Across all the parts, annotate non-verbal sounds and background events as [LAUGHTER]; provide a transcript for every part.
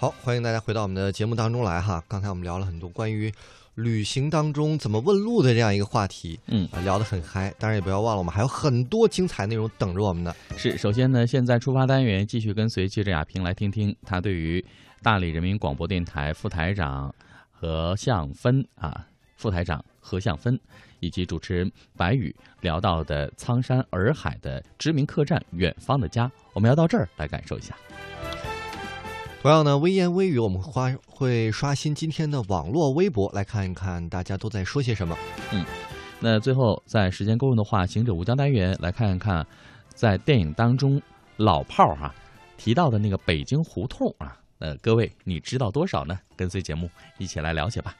好，欢迎大家回到我们的节目当中来哈。刚才我们聊了很多关于旅行当中怎么问路的这样一个话题，嗯啊，聊得很嗨。当然也不要忘了，我们还有很多精彩内容等着我们呢。是，首先呢，现在出发单元继续跟随记者亚平来听听他对于大理人民广播电台副台长何向芬啊，副台长何向芬以及主持人白宇聊到的苍山洱海的知名客栈《远方的家》，我们要到这儿来感受一下。同样呢，微言微语我们花会刷新今天的网络微博，来看一看大家都在说些什么。嗯那最后，在时间够用的话，行者无疆单元来看一看，在电影当中老炮儿、哈提到的那个北京胡同啊，呃，各位你知道多少呢？跟随节目一起来了解吧。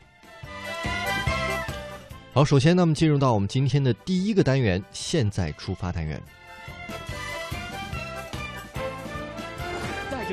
好，首先呢，我们进入到我们今天的第一个单元——现在出发单元。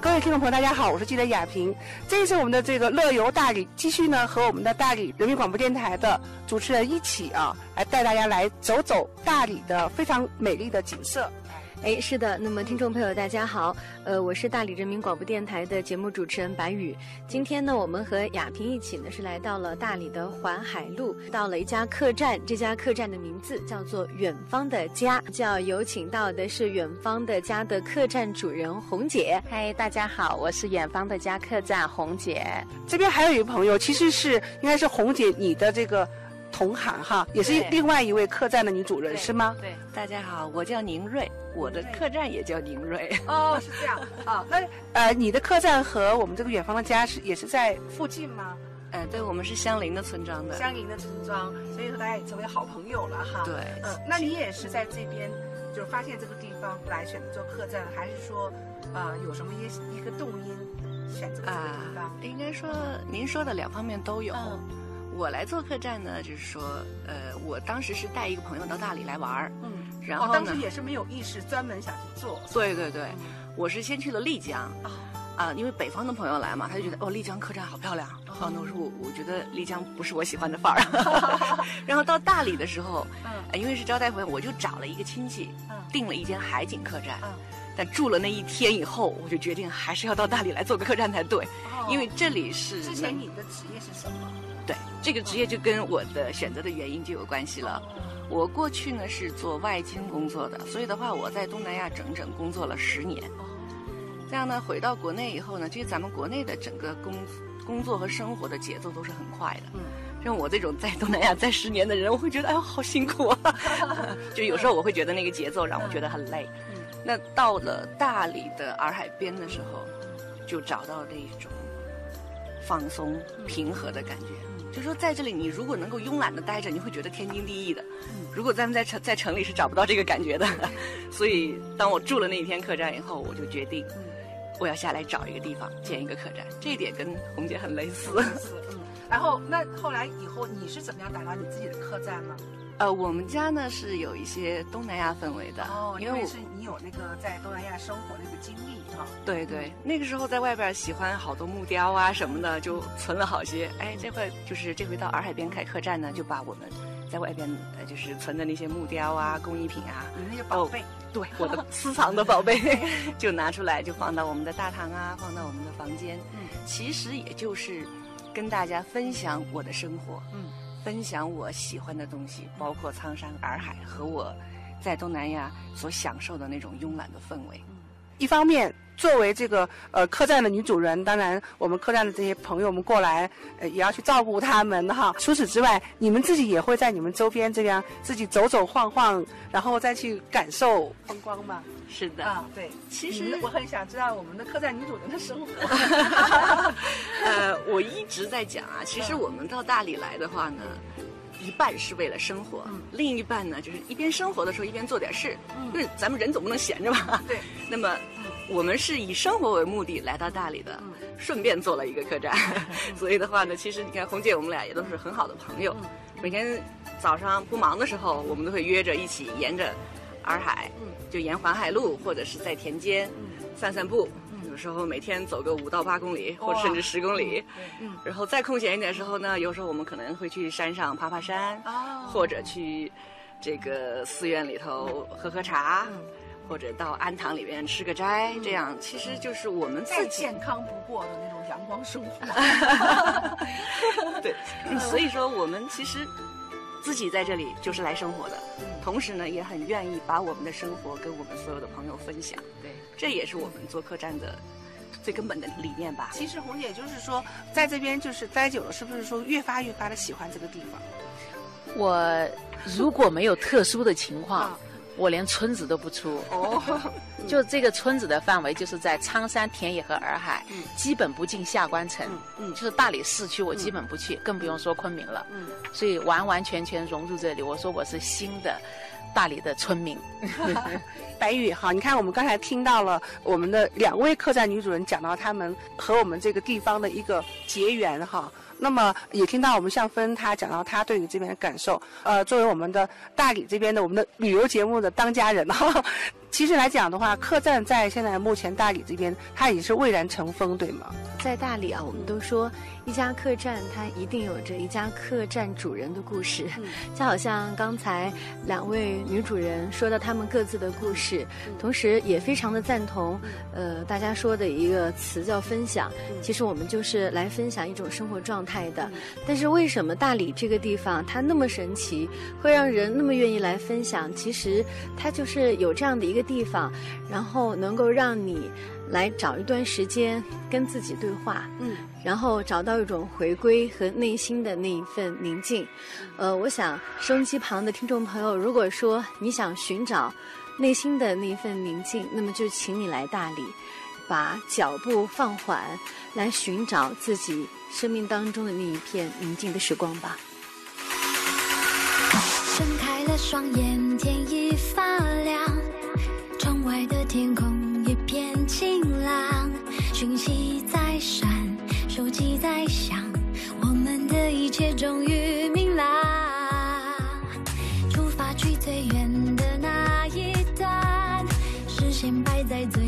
各位听众朋友，大家好，我是记者亚萍。这一次我们的这个乐游大理继续呢，和我们的大理人民广播电台的主持人一起啊，来带大家来走走大理的非常美丽的景色。哎，是的。那么，听众朋友，大家好，呃，我是大理人民广播电台的节目主持人白宇。今天呢，我们和亚萍一起呢，是来到了大理的环海路，到了一家客栈。这家客栈的名字叫做“远方的家”，就要有请到的是“远方的家”的客栈主人红姐。嗨，大家好，我是远方的家客栈红姐。这边还有一个朋友，其实是应该是红姐你的这个同行哈，也是另外一位客栈的女主人是吗？对，大家好，我叫宁瑞，我的客栈也叫宁瑞。哦，是这样啊。[LAUGHS] 那呃，你的客栈和我们这个远方的家是也是在附近吗？呃，对，我们是相邻的村庄的。相邻的村庄，所以说大家也成为好朋友了哈。对嗯，那你也是在这边就是发现这个地方来选择做客栈，还是说，呃，有什么一一个动因选择这个啊地方？，应该说您说的两方面都有。嗯我来做客栈呢，就是说，呃，我当时是带一个朋友到大理来玩儿，嗯，然后哦，当时呢，也是没有意识，专门想去做。对对对，嗯我是先去了丽江。啊啊，因为北方的朋友来嘛，他就觉得哦，丽江客栈好漂亮。哦，那我说我我觉得丽江不是我喜欢的范儿。[LAUGHS] [LAUGHS] 然后到大理的时候，嗯呃因为是招待朋友，我就找了一个亲戚，嗯订了一间海景客栈。嗯但住了那一天以后，我就决定还是要到大理来做个客栈才对，哦因为这里是之前你的职业是什么？对这个职业就跟我的选择的原因就有关系了。我过去呢是做外经工作的，所以的话我在东南亚整整工作了十年。这样呢，回到国内以后呢，其实咱们国内的整个工工作和生活的节奏都是很快的。嗯，像我这种在东南亚待十年的人，我会觉得哎呦好辛苦啊，[LAUGHS] 就有时候我会觉得那个节奏让我觉得很累。嗯那到了大理的洱海边的时候，就找到那种放松、平和的感觉。就说在这里，你如果能够慵懒的待着，你会觉得天经地义的。如果咱们在城在城里是找不到这个感觉的，[LAUGHS] 所以当我住了那一天客栈以后，我就决定我要下来找一个地方建一个客栈。这一点跟红姐很类似。是嗯。然后那后来以后你是怎么样打造你自己的客栈呢？呃，我们家呢是有一些东南亚氛围的，哦，因为是你有那个在东南亚生活的一个经历哈。对对，那个时候在外边喜欢好多木雕啊什么的，就存了好些。哎，这回就是这回到洱海边开客栈呢，就把我们在外边呃就是存的那些木雕啊、工艺品啊，你那些宝贝，对我的 [LAUGHS] 私藏的宝贝，就拿出来就放到我们的大堂啊，放到我们的房间。嗯其实也就是跟大家分享我的生活，嗯，分享我喜欢的东西，包括苍山洱海和我在东南亚所享受的那种慵懒的氛围。一方面，作为这个呃客栈的女主人，当然我们客栈的这些朋友们过来，呃也要去照顾他们哈。除此之外，你们自己也会在你们周边这样自己走走晃晃，然后再去感受风光吗？是的，啊，对。其实我很想知道我们的客栈女主人的生活。[LAUGHS] 呃，我一直在讲啊，其实我们到大理来的话呢，一半是为了生活，嗯另一半呢就是一边生活的时候一边做点事，嗯、就是咱们人总不能闲着吧。对。那么，我们是以生活为目的来到大理的，顺便做了一个客栈。[LAUGHS] 所以的话呢，其实你看红姐我们俩也都是很好的朋友，每天早上不忙的时候，我们都会约着一起沿着。洱海，就沿环海路或者是在田间散散步。有时候每天走个五到八公里，或者甚至十公里。嗯，然后再空闲一点的时候呢，有时候我们可能会去山上爬爬山，或者去这个寺院里头喝喝茶，或者到庵堂里面吃个斋。这样其实就是我们再健康不过的那种阳光生活。[LAUGHS] [LAUGHS] 对，所以说我们其实自己在这里就是来生活的，同时呢也很愿意把我们的生活跟我们所有的朋友分享。对，这也是我们做客栈的最根本的理念吧。其实红姐就是说，在这边就是待久了，是不是说越发越发的喜欢这个地方？我如果没有特殊的情况，我连村子都不出。哦，就这个村子的范围就是在苍山、田野和洱海，基本不进下关城。嗯，就是大理市区我基本不去，更不用说昆明了。嗯，所以完完全全融入这里。我说我是新的大理的村民。[LAUGHS] 白宇哈，你看我们刚才听到了我们的两位客栈女主人讲到他们和我们这个地方的一个结缘哈。那么也听到我们向芬她讲到她对于这边的感受。呃，作为我们的大理这边的我们的旅游节目的当家人哈，其实来讲的话，客栈在现在目前大理这边它已经是蔚然成风，对吗？在大理啊，我们都说一家客栈它一定有着一家客栈主人的故事，就好像刚才两位女主人说到他们各自的故事，同时也非常的赞同，呃，大家说的一个词叫分享。其实我们就是来分享一种生活状态的。但是为什么大理这个地方它那么神奇，会让人那么愿意来分享？其实它就是有这样的一个地方，然后能够让你。来找一段时间跟自己对话，嗯，然后找到一种回归和内心的那一份宁静。呃，我想收音机旁的听众朋友，如果说你想寻找内心的那一份宁静，那么就请你来大理，把脚步放缓，来寻找自己生命当中的那一片宁静的时光吧。睁开了双眼，天已发亮，窗外的天空。一片晴朗，讯息在闪，手机在响，我们的一切终于明朗。出发去最远的那一段，视线摆在最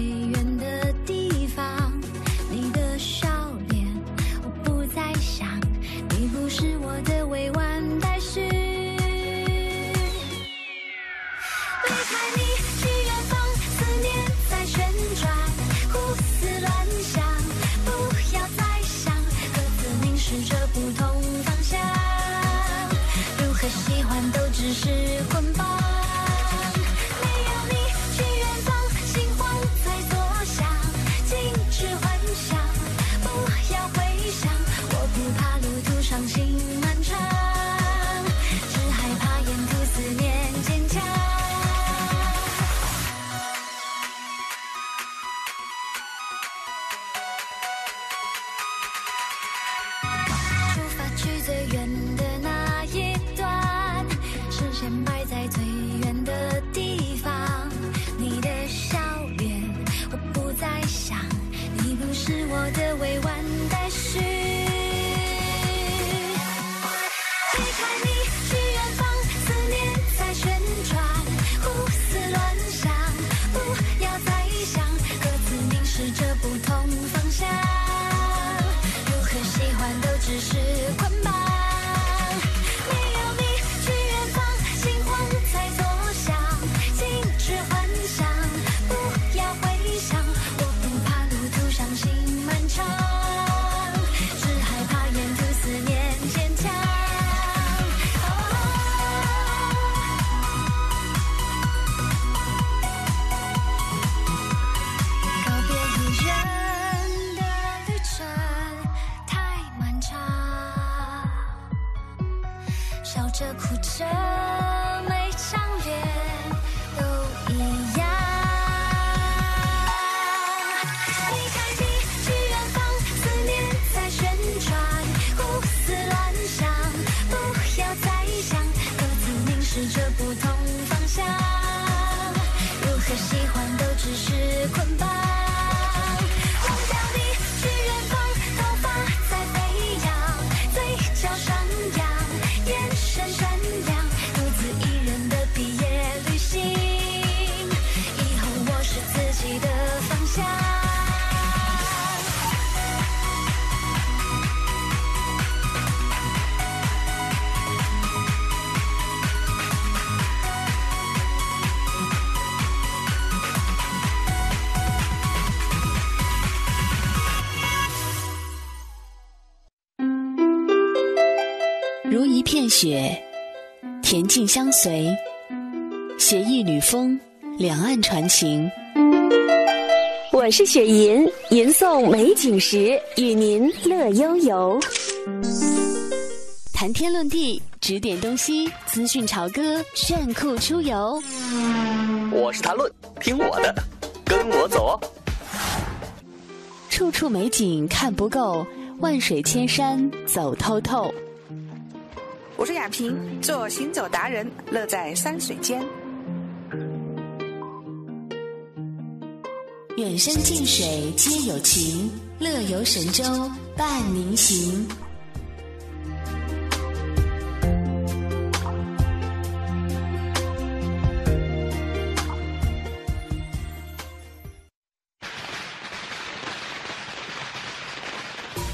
着哭着每张脸。雪，恬静相随，携一缕风，两岸传情。我是雪吟，吟诵美景时，与您乐悠悠。谈天论地，指点东西，资讯潮歌，炫酷出游。我是谈论，听我的，跟我走哦。处处美景看不够，万水千山走透透。我是雅萍，做行走达人，乐在山水间。远山近水皆有情，乐游神州伴您行。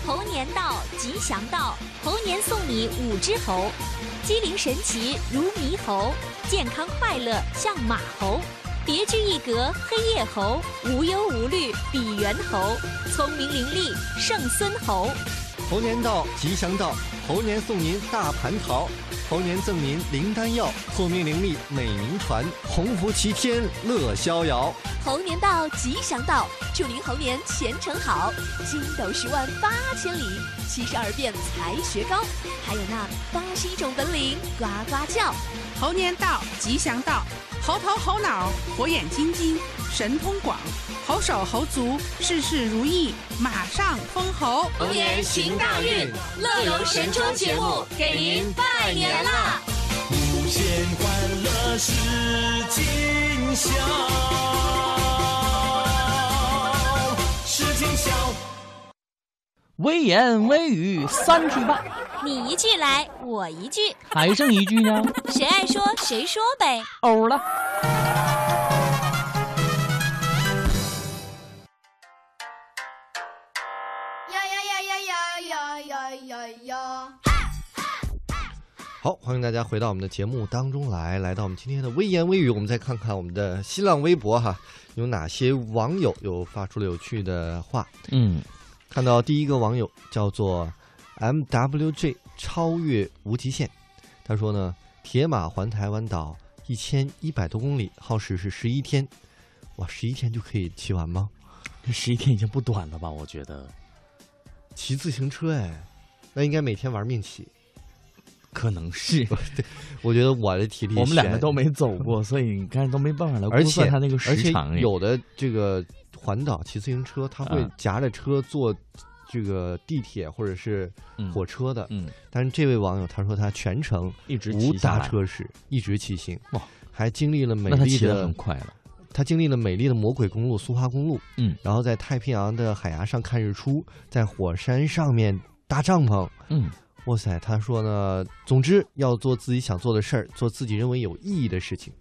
猴年到，吉祥到，你五只猴，机灵神奇如猕猴，健康快乐像马猴，别具一格黑夜猴，无忧无虑比猿猴，聪明伶俐胜孙猴。猴年到，吉祥到，猴年送您大蟠桃，猴年赠您灵丹药，聪明伶俐美名传，鸿福齐天乐逍遥。猴年到，吉祥到，祝您猴年前程好，筋斗十万八千里，七十二变才学高，还有那八十一种本领呱呱叫。猴年到，吉祥到，猴头猴脑，火眼金睛，神通广，猴手猴足，事事如意，马上封侯。猴年行大运，乐游神州节目给您拜年啦！无限欢乐是今宵，是今宵。微言微语三句半，你一句来，我一句，还剩一句呢？谁爱说谁说呗。欧了。好，欢迎大家回到我们的节目当中来，来到我们今天的微言微语，我们再看看我们的新浪微博哈，有哪些网友有发出了有趣的话。嗯，看到第一个网友叫做 MWJ 超越无极限，他说呢，铁马环台湾岛一千一百多公里，耗时是十一天，哇，十一天就可以骑完吗？这十一天已经不短了吧？我觉得，骑自行车哎，那应该每天玩命骑。可能是，[LAUGHS] 我觉得我的体力，我们两个都没走过，所以你看都没办法来而且估算它那个时长。有的这个环岛骑自行车，他会夹着车坐这个地铁或者是火车的。嗯，但是这位网友他说他全程一直无搭车时一直骑行，哇，还经历了美丽的骑得很快了。他经历了美丽的魔鬼公路苏花公路，嗯，然后在太平洋的海崖上看日出，在火山上面搭帐篷，嗯。哇塞，他说呢，总之要做自己想做的事儿，做自己认为有意义的事情，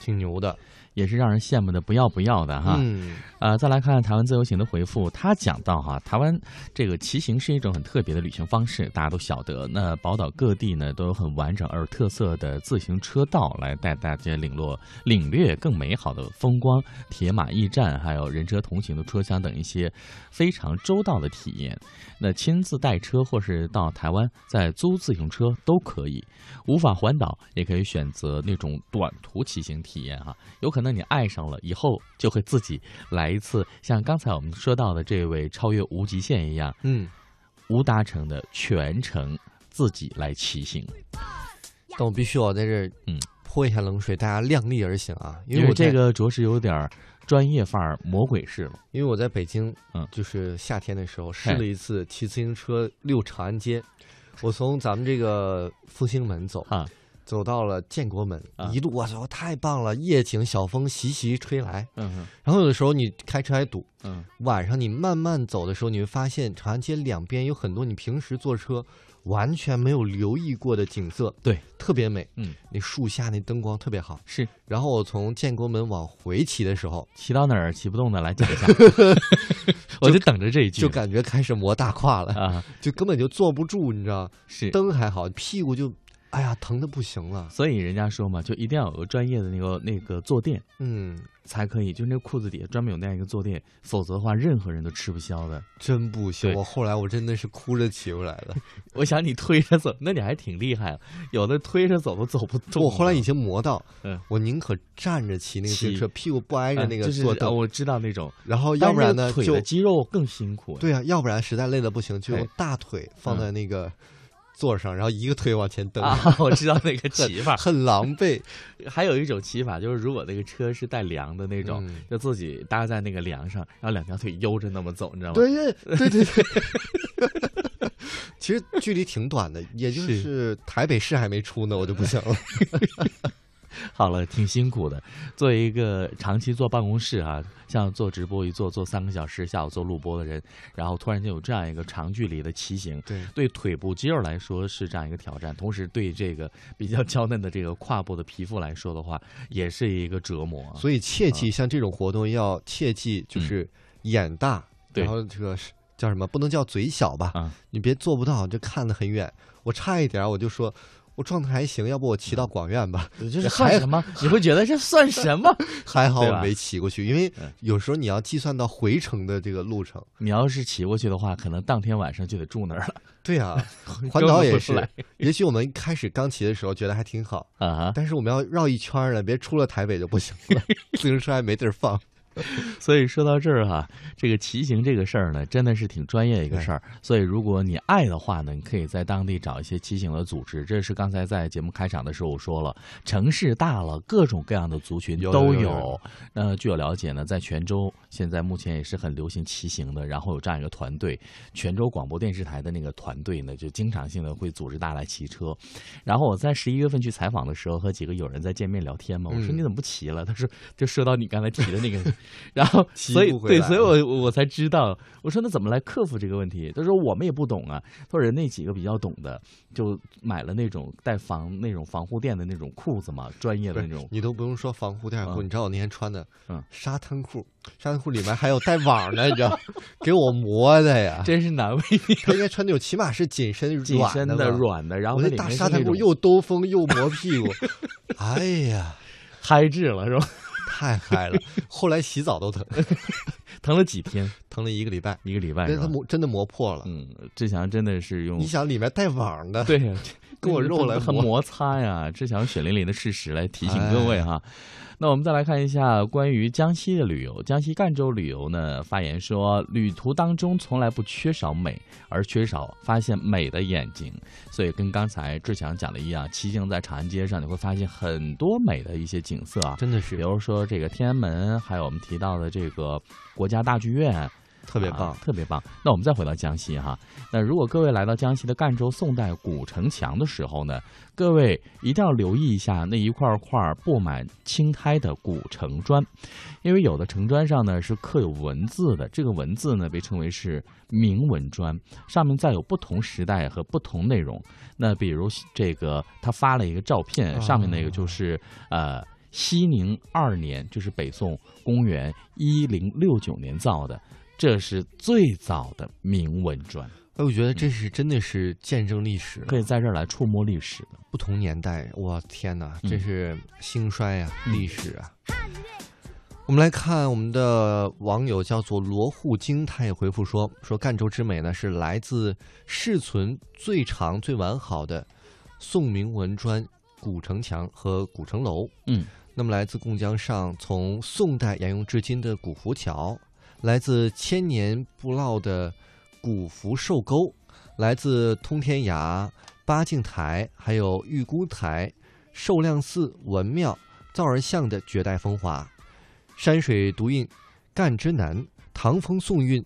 挺牛的，也是让人羡慕的不要不要的哈。嗯，呃，再来看台湾自由行的回复，他讲到哈，台湾这个骑行是一种很特别的旅行方式，大家都晓得。那宝岛各地呢都有很完整而特色的自行车道，来带大家领略领略更美好的风光、铁马驿站，还有人车同行的车厢等一些非常周到的体验。那亲自带车或是到台湾再租自行车都可以。无法环岛，也可以选择那种短途骑行体验哈。有可能你爱上了，以后就会自己来一次，像刚才我们说到的这位超越无极限一样，嗯，无搭乘的全程自己来骑行。但我必须要在这儿嗯泼一下冷水，大家量力而行啊，因因为为我这个着实有点专业范儿、魔鬼式了。因为我在北京，嗯，就是夏天的时候试了一次骑自行车溜长安街，我从咱们这个复兴门走啊，走到了建国门，啊。一路我操太棒了，夜景小风习习吹来，嗯哼。然后有的时候你开车还堵，嗯，晚上你慢慢走的时候，你会发现长安街两边有很多你平时坐车完全没有留意过的景色，对，特别美，嗯，那树下那灯光特别好，是。然后我从建国门往回骑的时候，骑到哪儿骑不动的来讲一下，[LAUGHS] [LAUGHS] 我就等着这一句，就感觉开始磨大胯了啊，就根本就坐不住，你知道？是。灯还好，屁股就哎呀，疼的不行了。所以人家说嘛，就一定要有个专业的那个那个坐垫，嗯，才可以。就那个裤子底下专门有那样一个坐垫，否则的话，任何人都吃不消的。真不行，我后来我真的是哭着起不来了。[LAUGHS] 我想你推着走，那你还挺厉害，有的推着走都走不动。我后来已经磨到，嗯，我宁可站着骑那个自行车，屁股不挨着那个啊就是坐凳。啊我知道那种，然后要不然呢，腿就的肌肉更辛苦。对啊，要不然实在累的不行，就用大腿放在那个座上，然后一个腿往前蹬。啊，[LAUGHS] 我知道那个骑法很狼狈。[LAUGHS] 还有一种骑法就是，如果那个车是带梁的那种，嗯就自己搭在那个梁上，然后两条腿悠着那么走，你知道吗？对对对对。[LAUGHS] 其实距离挺短的，也就是台北市还没出呢，我就不行了。好了，挺辛苦的。作为一个长期坐办公室啊，像做直播一坐坐三个小时，下午做录播的人，然后突然间有这样一个长距离的骑行，对对腿部肌肉来说是这样一个挑战，同时对这个比较娇嫩的这个胯部的皮肤来说的话，也是一个折磨。所以切记，像这种活动要切记，就是眼大，对然后这个是叫什么？不能叫嘴小吧？啊你别做不到，就看得很远。我差一点我就说。我状态还行，要不我骑到广院吧？这是 [LAUGHS] 算什么？你会觉得这算什么？[LAUGHS] 还好我没骑过去，因为有时候你要计算到回程的这个路程。你要是骑过去的话，可能当天晚上就得住那儿了。对啊，[LAUGHS] 环岛也是。也许我们开始刚骑的时候觉得还挺好啊，但是我们要绕一圈儿了，别出了台北就不行了，自行车还没地儿放。[LAUGHS] 所以说到这儿哈、这个骑行这个事儿呢，真的是挺专业的一个事儿。所以如果你爱的话呢，你可以在当地找一些骑行的组织。这是刚才在节目开场的时候我说了，城市大了，各种各样的族群都有有有那据我了解呢，在泉州现在目前也是很流行骑行的，然后有这样一个团队，泉州广播电视台的那个团队呢，就经常性的会组织大家来骑车。然后我在十一月份去采访的时候，和几个友人在见面聊天嘛，我说嗯你怎么不骑了？他说就说到你刚才提的那个，然后所以对，所以我我才知道，我说那怎么来克服这个问题？他说我们也不懂啊，他说人那几个比较懂的，就买了那种带防那种防护垫的那种裤子嘛，专业的那种。你都不用说防护垫裤，嗯你知道我那天穿的，嗯，沙滩裤，沙滩裤里面还有带网的，你知道，[LAUGHS] 给我磨的呀，[LAUGHS] 真是难为你。他应该穿那种起码是紧身 [LAUGHS] 紧身的软的然后那大沙滩裤又兜风又磨屁股，哎呀，嗨制了是吧？太嗨了，后来洗澡都疼，[LAUGHS] 疼了几天？疼了一个礼拜，一个礼拜因为是它磨真的磨破了。嗯，志强真的是用你想里面带网的，对呀，[LAUGHS] 跟我肉来磨很摩擦呀，志强血淋淋的事实来提醒各位哈。那我们再来看一下关于江西的旅游。江西赣州旅游呢发言说，旅途当中从来不缺少美，而缺少发现美的眼睛。所以跟刚才志强讲的一样，骑行在长安街上，你会发现很多美的一些景色啊，真的是，比如说这个天安门，还有我们提到的这个国家大剧院。特别棒、啊，特别棒。那我们再回到江西哈，那如果各位来到江西的赣州宋代古城墙的时候呢，各位一定要留意一下那一块块布满青苔的古城砖，因为有的城砖上呢是刻有文字的，这个文字呢被称为是铭文砖，上面载有不同时代和不同内容。那比如这个他发了一个照片，上面那个就是呃。熙宁二年，就是北宋公元一零六九年造的，这是最早的铭文砖。哎，我觉得这是真的是见证历史，可以在这儿来触摸历史的不同年代。我，天哪，嗯真是兴衰呀、历史啊！我们来看我们的网友叫做罗护京，他也回复说说赣州之美呢是来自世存最长最完好的宋铭文砖古城墙和古城楼。嗯。那么，来自贡江上从宋代沿用至今的古浮桥，来自千年不落的古福寿沟，来自通天崖、八敬台，还有玉姑台、寿亮寺、文庙、灶儿巷的绝代风华，山水独映赣之南，唐风宋韵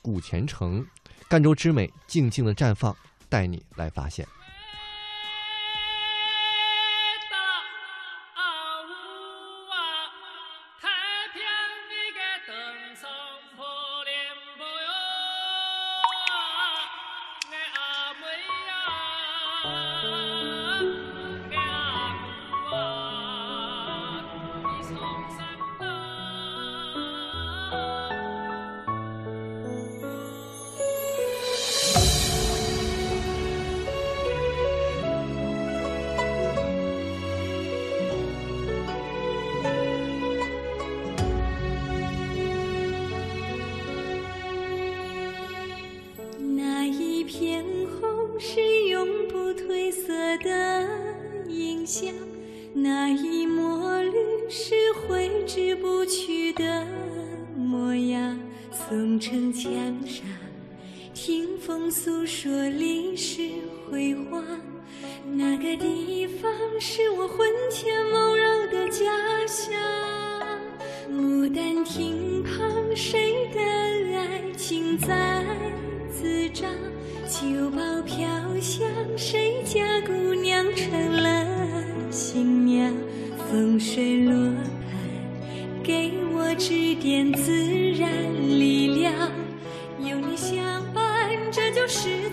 古前程，赣州之美静静的绽放，带你来发现。的影像，那一抹绿是挥之不去的模样，从城墙上听风诉说历史辉煌。那个地方是我魂牵梦绕的家乡，牡丹亭旁，谁的爱情在滋长？酒包飘香，谁家姑娘成了新娘？风水罗盘，给我指点自然力量。有你相伴，这就是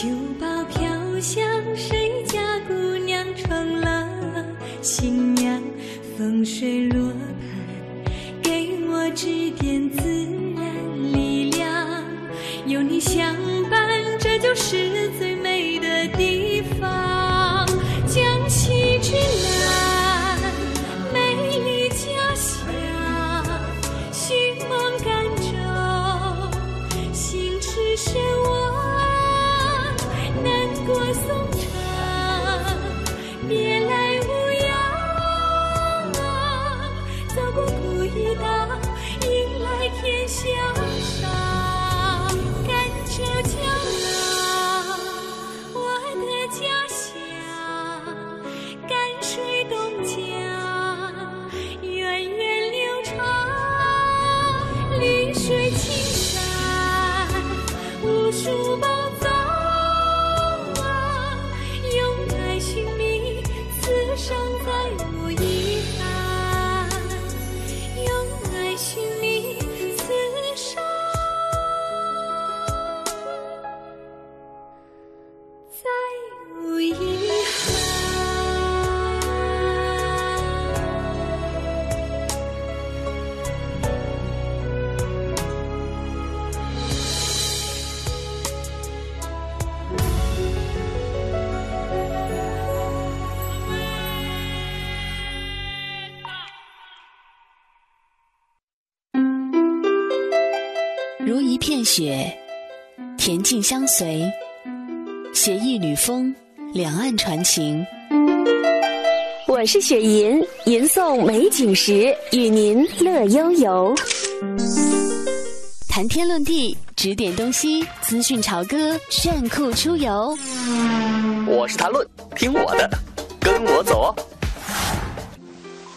酒包飘香，谁家姑娘成了新娘？风水罗盘，给我指点自然力量。有你相伴，这就是如一片雪，恬静相随；携一缕风，两岸传情。我是雪吟，吟诵美景时，与您乐悠悠。谈天论地，指点东西，资讯潮歌，炫酷出游。我是谈论，听我的，跟我走哦。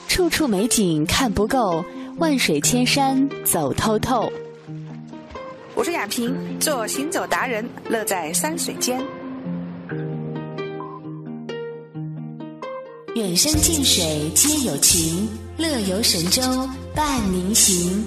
处处美景看不够，万水千山走透透。我是雅萍，做行走达人，乐在山水间。远山近水皆有情，乐游神州伴您行。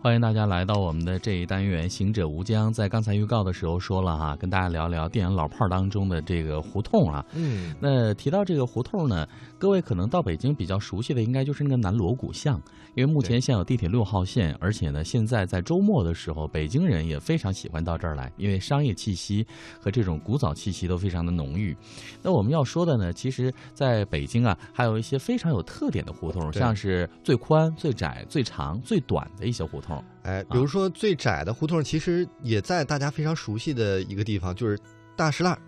欢迎大家来到我们的这一单元《行者无疆》。在刚才预告的时候说了哈，跟大家聊聊电影老炮儿当中的这个胡同啊。嗯，那提到这个胡同呢，各位可能到北京比较熟悉的应该就是那个南锣鼓巷，因为目前现有地铁六号线，而且呢，现在在周末的时候，北京人也非常喜欢到这儿来，因为商业气息和这种古早气息都非常的浓郁。那我们要说的呢，其实在北京啊，还有一些非常有特点的胡同，像是最宽、最窄、最长、最短的一些胡同。哎，比如说最窄的胡同，其实也在大家非常熟悉的一个地方，就是大石栏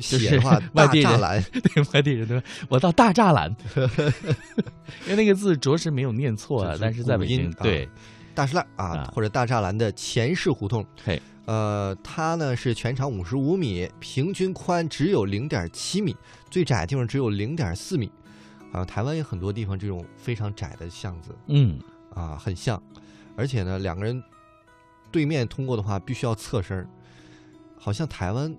写的话 [LAUGHS] 外地人大栅栏，[LAUGHS] 对外地人都说我到大栅栏，[LAUGHS] 因为那个字着实没有念错啊就，是但是在北京对大栅栏啊，或者大栅栏的前式胡同。嘿，呃，它呢是全长五十五米，平均宽只有零点七米，最窄的地方只有零点四米。啊，台湾有很多地方这种非常窄的巷子，嗯啊，很像，而且呢，两个人对面通过的话，必须要侧身儿好像台湾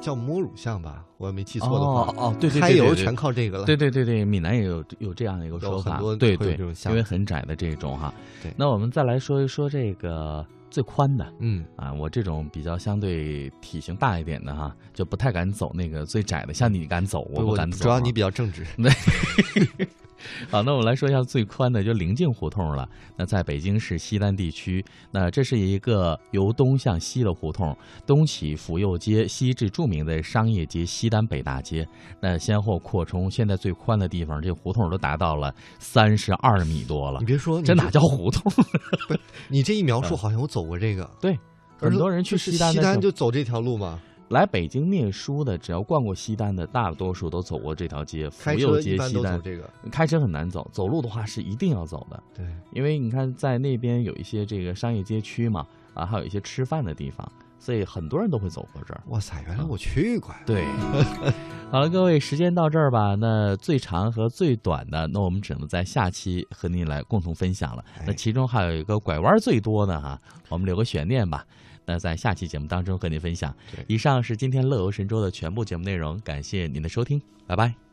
叫摸乳巷吧，我要没记错的话。哦哦，对对对，开油对对全靠这个了。对对对对，闽南也有有这样的一个说法，有很多对对因为子很窄的这种哈。对那我们再来说一说这个最宽的，嗯啊，我这种比较相对体型大一点的哈，就不太敢走那个最窄的，像你敢走，我不不敢走啊。主要你比较正直。对，[LAUGHS] [LAUGHS] 好，那我们来说一下最宽的，就临近胡同了。那在北京市西单地区，那这是一个由东向西的胡同，东起府右街，西至著名的商业街西单北大街。那先后扩充，现在最宽的地方，这胡同都达到了三十二米多了。你别说，这哪叫胡同？[LAUGHS] 你这一描述，好像我走过这个。对，很多人去西西单西单就走这条路嘛。来北京念书的，只要逛过西单的，大多数都走过这条街，开车府右一般都街西单走这个。开车很难走，走路的话是一定要走的。对，因为你看在那边有一些这个商业街区嘛，啊，还有一些吃饭的地方，所以很多人都会走过这儿。哇塞，原来我去过呀。对，[LAUGHS] 好了，各位，时间到这儿吧。那最长和最短的，那我们只能在下期和您来共同分享了。那其中还有一个拐弯最多的哈，我们留个悬念吧。那在下期节目当中和您分享。以上是今天乐游神州的全部节目内容，感谢您的收听，拜拜。